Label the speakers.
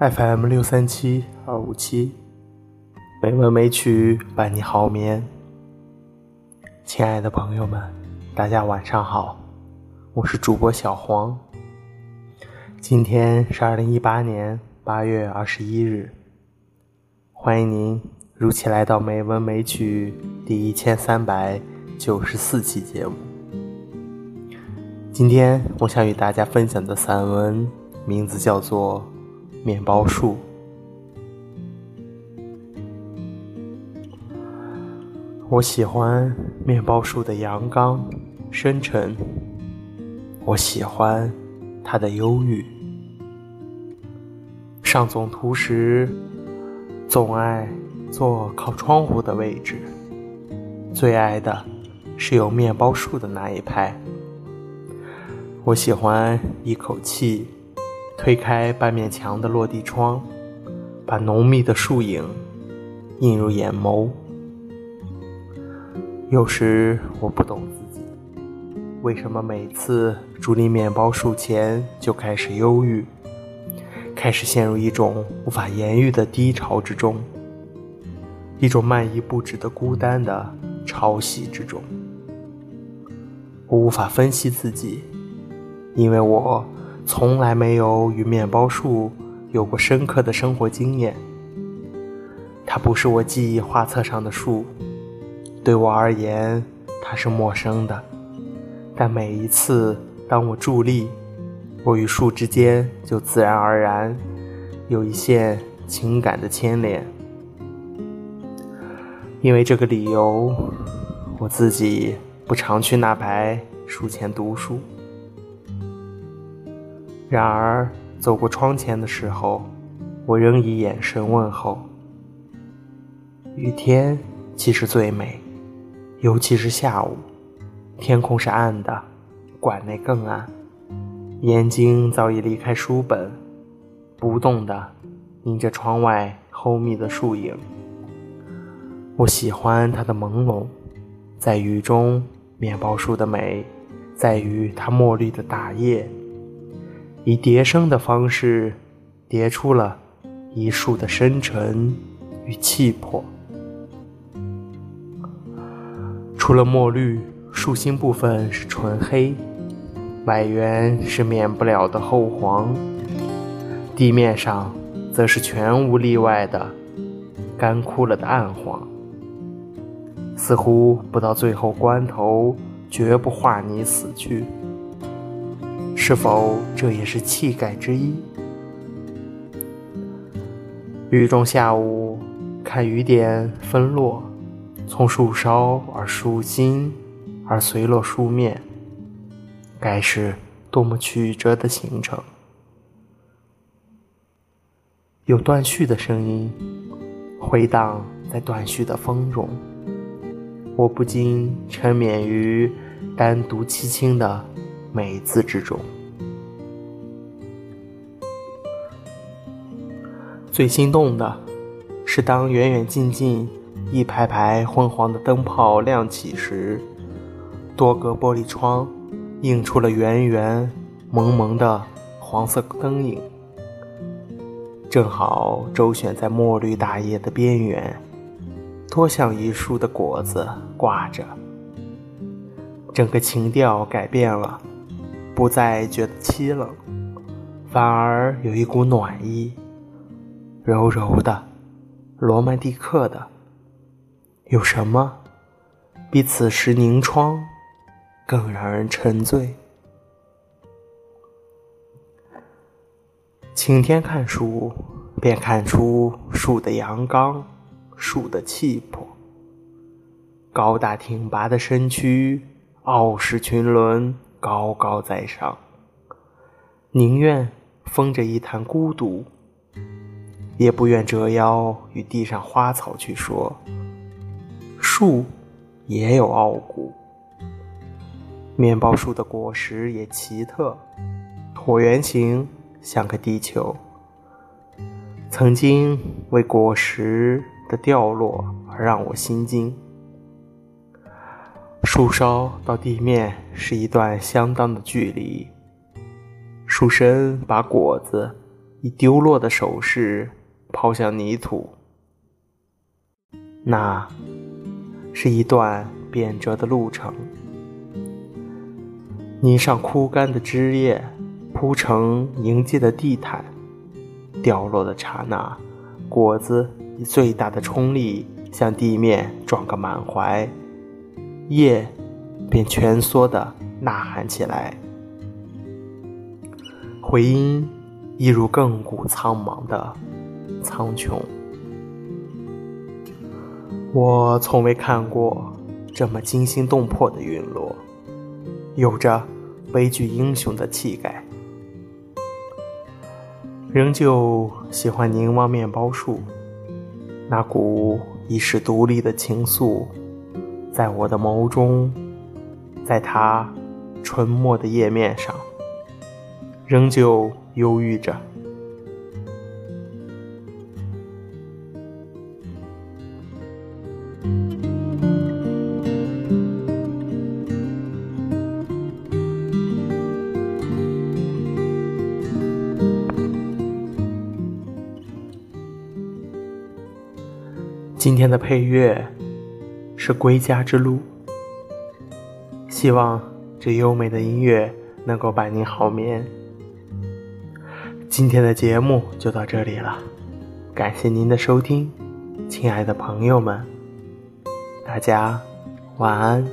Speaker 1: FM 六三七二五七，美文美曲伴你好眠。亲爱的朋友们，大家晚上好，我是主播小黄。今天是二零一八年八月二十一日，欢迎您如期来到《美文美曲》第一千三百九十四期节目。今天我想与大家分享的散文名字叫做。面包树，我喜欢面包树的阳刚、深沉。我喜欢它的忧郁。上总图时，总爱坐靠窗户的位置，最爱的是有面包树的那一排。我喜欢一口气。推开半面墙的落地窗，把浓密的树影映入眼眸。有时我不懂自己，为什么每次伫立面包树前就开始忧郁，开始陷入一种无法言喻的低潮之中，一种漫溢不止的孤单的潮汐之中。我无法分析自己，因为我。从来没有与面包树有过深刻的生活经验。它不是我记忆画册上的树，对我而言，它是陌生的。但每一次当我伫立，我与树之间就自然而然有一线情感的牵连。因为这个理由，我自己不常去那排树前读书。然而，走过窗前的时候，我仍以眼神问候。雨天其实最美，尤其是下午，天空是暗的，馆内更暗。眼睛早已离开书本，不动地迎着窗外厚密的树影。我喜欢它的朦胧，在雨中，面包树的美，在于它墨绿的大叶。以叠声的方式叠出了一树的深沉与气魄。除了墨绿，树心部分是纯黑，外缘是免不了的厚黄，地面上则是全无例外的干枯了的暗黄，似乎不到最后关头绝不化泥死去。是否这也是气概之一？雨中下午，看雨点纷落，从树梢而树心，而随落树面，该是多么曲折的行程！有断续的声音回荡在断续的风中，我不禁沉湎于单独凄清的美字之中。最心动的是，当远远近近一排排昏黄的灯泡亮起时，多个玻璃窗映出了圆圆蒙蒙的黄色灯影，正好周旋在墨绿大叶的边缘，多像一束的果子挂着。整个情调改变了，不再觉得凄冷，反而有一股暖意。柔柔的，罗曼蒂克的，有什么比此时凝窗更让人沉醉？晴天看书，便看出树的阳刚，树的气魄。高大挺拔的身躯，傲视群伦，高高在上，宁愿封着一潭孤独。也不愿折腰与地上花草去说，树也有傲骨。面包树的果实也奇特，椭圆形，像个地球。曾经为果实的掉落而让我心惊。树梢到地面是一段相当的距离，树身把果子以丢落的手势抛向泥土。那是一段变折的路程，泥上枯干的枝叶铺成迎接的地毯，掉落的刹那，果子以最大的冲力向地面撞个满怀，叶便蜷缩的呐喊起来。回音一如亘古苍茫的苍穹。我从未看过这么惊心动魄的陨落，有着悲剧英雄的气概。仍旧喜欢凝望面包树，那股遗世独立的情愫，在我的眸中，在它沉默的叶面上。仍旧忧郁着。今天的配乐是《归家之路》，希望这优美的音乐能够伴您好眠。今天的节目就到这里了，感谢您的收听，亲爱的朋友们，大家晚安。